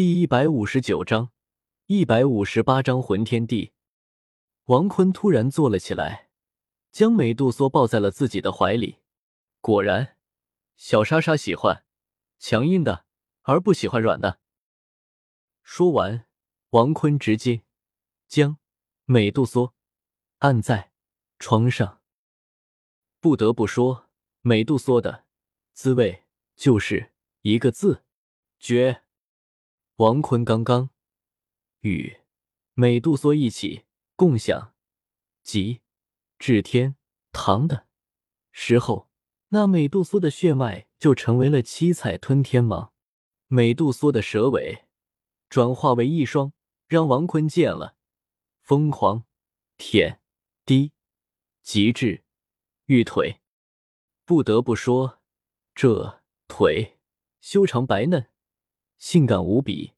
第一百五十九章，一百五十八章魂天地。王坤突然坐了起来，将美杜莎抱在了自己的怀里。果然，小莎莎喜欢强硬的，而不喜欢软的。说完，王坤直接将美杜莎按在床上。不得不说，美杜莎的滋味就是一个字：绝。王坤刚刚与美杜莎一起共享极至天堂的时候，那美杜莎的血脉就成为了七彩吞天蟒，美杜莎的蛇尾转化为一双，让王坤见了疯狂舔滴极致玉腿。不得不说，这腿修长白嫩。性感无比，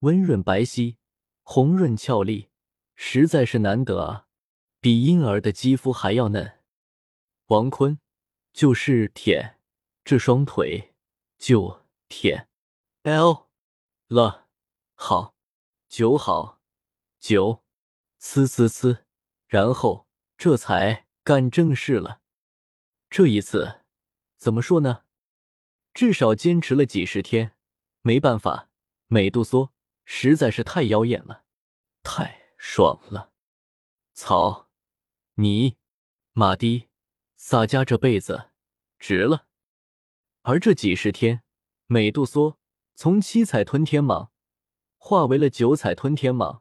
温润白皙，红润俏丽，实在是难得啊！比婴儿的肌肤还要嫩。王坤就是舔这双腿，就舔 L 了，好酒好酒，呲呲呲，然后这才干正事了。这一次怎么说呢？至少坚持了几十天。没办法，美杜莎实在是太妖艳了，太爽了！草你妈的，洒家这辈子值了！而这几十天，美杜莎从七彩吞天蟒化为了九彩吞天蟒，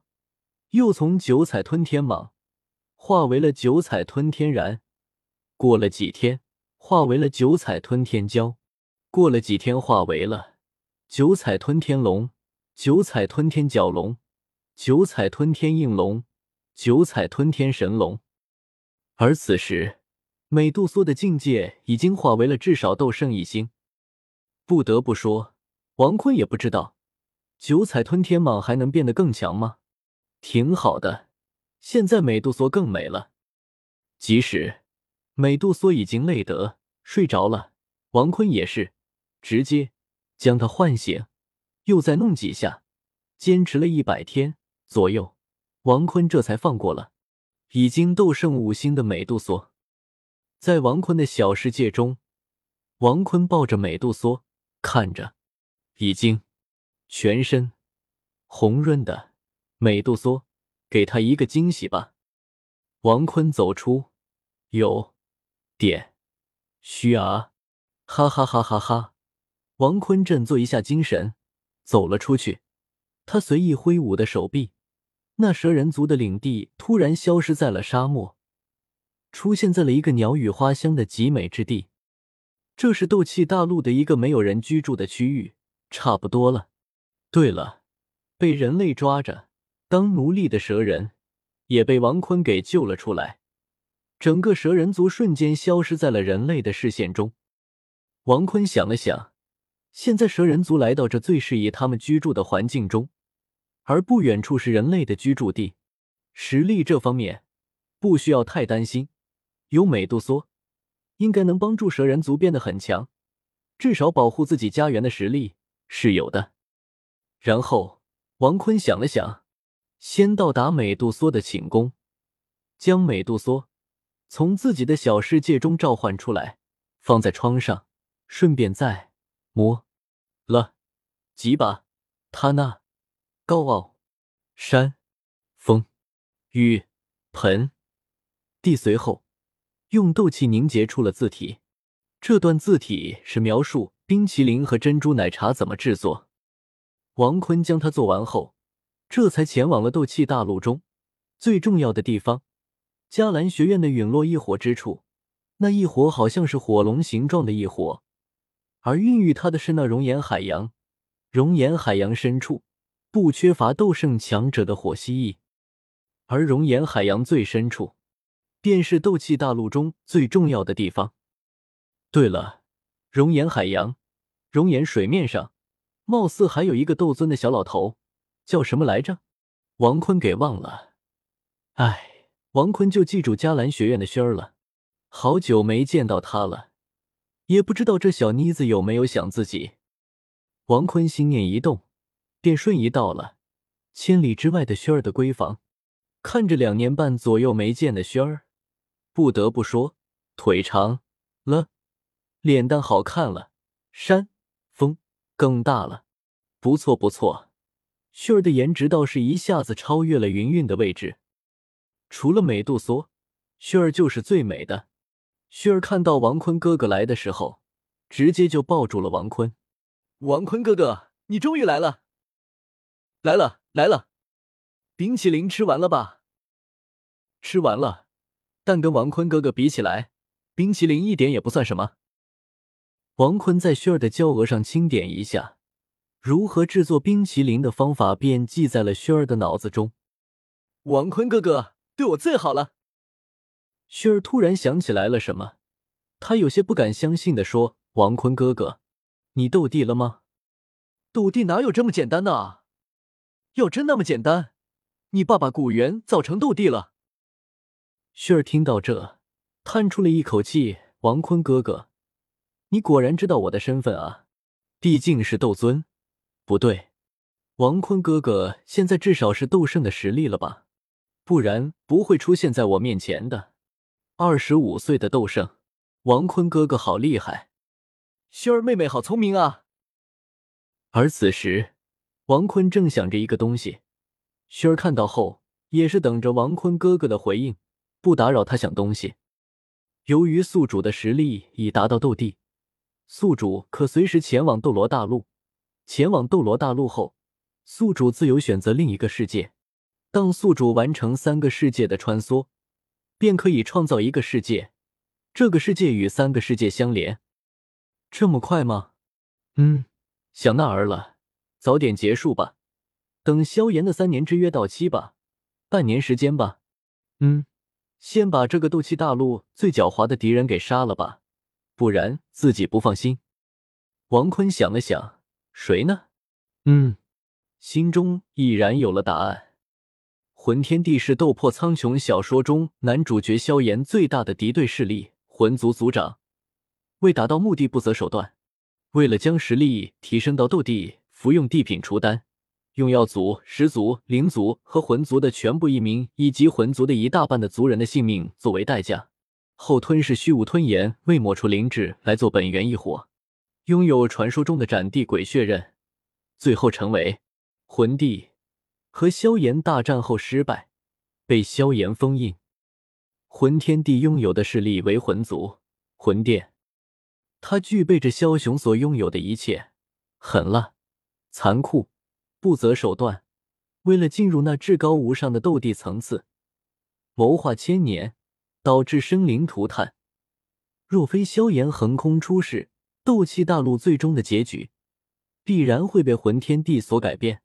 又从九彩吞天蟒化为了九彩吞天然，过了几天化为了九彩吞天蛟，过了几天化为了。九彩吞天龙，九彩吞天蛟龙，九彩吞天应龙，九彩吞天神龙。而此时，美杜莎的境界已经化为了至少斗圣一星。不得不说，王坤也不知道九彩吞天蟒还能变得更强吗？挺好的，现在美杜莎更美了。即使美杜莎已经累得睡着了，王坤也是直接。将他唤醒，又再弄几下，坚持了一百天左右，王坤这才放过了已经斗圣五星的美杜莎。在王坤的小世界中，王坤抱着美杜莎，看着已经全身红润的美杜莎，给他一个惊喜吧。王坤走出，有点虚啊，哈哈哈哈哈。王坤振作一下精神，走了出去。他随意挥舞的手臂，那蛇人族的领地突然消失在了沙漠，出现在了一个鸟语花香的极美之地。这是斗气大陆的一个没有人居住的区域，差不多了。对了，被人类抓着当奴隶的蛇人也被王坤给救了出来，整个蛇人族瞬间消失在了人类的视线中。王坤想了想。现在蛇人族来到这最适宜他们居住的环境中，而不远处是人类的居住地，实力这方面不需要太担心。有美杜莎，应该能帮助蛇人族变得很强，至少保护自己家园的实力是有的。然后王坤想了想，先到达美杜莎的寝宫，将美杜莎从自己的小世界中召唤出来，放在窗上，顺便再摸。了几把，他那高傲山峰雨盆地，随后用斗气凝结出了字体。这段字体是描述冰淇淋和珍珠奶茶怎么制作。王坤将它做完后，这才前往了斗气大陆中最重要的地方——迦兰学院的陨落异火之处。那异火好像是火龙形状的异火。而孕育他的是那熔岩海洋，熔岩海洋深处不缺乏斗圣强者的火蜥蜴，而熔岩海洋最深处便是斗气大陆中最重要的地方。对了，熔岩海洋、熔岩水面上，貌似还有一个斗尊的小老头，叫什么来着？王坤给忘了。哎，王坤就记住迦兰学院的轩儿了，好久没见到他了。也不知道这小妮子有没有想自己。王坤心念一动，便瞬移到了千里之外的轩儿的闺房。看着两年半左右没见的轩儿，不得不说，腿长了，脸蛋好看了，山峰更大了，不错不错。轩儿的颜值倒是一下子超越了云云的位置。除了美杜莎，轩儿就是最美的。轩儿看到王坤哥哥来的时候，直接就抱住了王坤。王坤哥哥，你终于来了！来了来了，冰淇淋吃完了吧？吃完了，但跟王坤哥哥比起来，冰淇淋一点也不算什么。王坤在轩儿的娇额上轻点一下，如何制作冰淇淋的方法便记在了轩儿的脑子中。王坤哥哥对我最好了。轩儿突然想起来了什么，他有些不敢相信的说：“王坤哥哥，你斗帝了吗？斗帝哪有这么简单的啊？要真那么简单，你爸爸古元早成斗帝了。”轩儿听到这，叹出了一口气：“王坤哥哥，你果然知道我的身份啊！毕竟是斗尊，不对，王坤哥哥现在至少是斗圣的实力了吧？不然不会出现在我面前的。二十五岁的斗圣，王坤哥哥好厉害，轩儿妹妹好聪明啊！”而此时，王坤正想着一个东西，轩儿看到后也是等着王坤哥哥的回应。不打扰他想东西。由于宿主的实力已达到斗帝，宿主可随时前往斗罗大陆。前往斗罗大陆后，宿主自由选择另一个世界。当宿主完成三个世界的穿梭，便可以创造一个世界。这个世界与三个世界相连。这么快吗？嗯，想那儿了。早点结束吧，等萧炎的三年之约到期吧，半年时间吧。嗯。先把这个斗气大陆最狡猾的敌人给杀了吧，不然自己不放心。王坤想了想，谁呢？嗯，心中已然有了答案。魂天帝是斗破苍穹小说中男主角萧炎最大的敌对势力，魂族族长。为达到目的不择手段，为了将实力提升到斗帝，服用地品除丹。用药族、十族、灵族和魂族的全部一名，以及魂族的一大半的族人的性命作为代价，后吞噬虚无吞炎，为抹除灵智来做本源异火，拥有传说中的斩地鬼血刃，最后成为魂帝。和萧炎大战后失败，被萧炎封印。魂天帝拥有的势力为魂族、魂殿，他具备着枭雄所拥有的一切：狠辣、残酷。不择手段，为了进入那至高无上的斗帝层次，谋划千年，导致生灵涂炭。若非萧炎横空出世，斗气大陆最终的结局必然会被魂天帝所改变。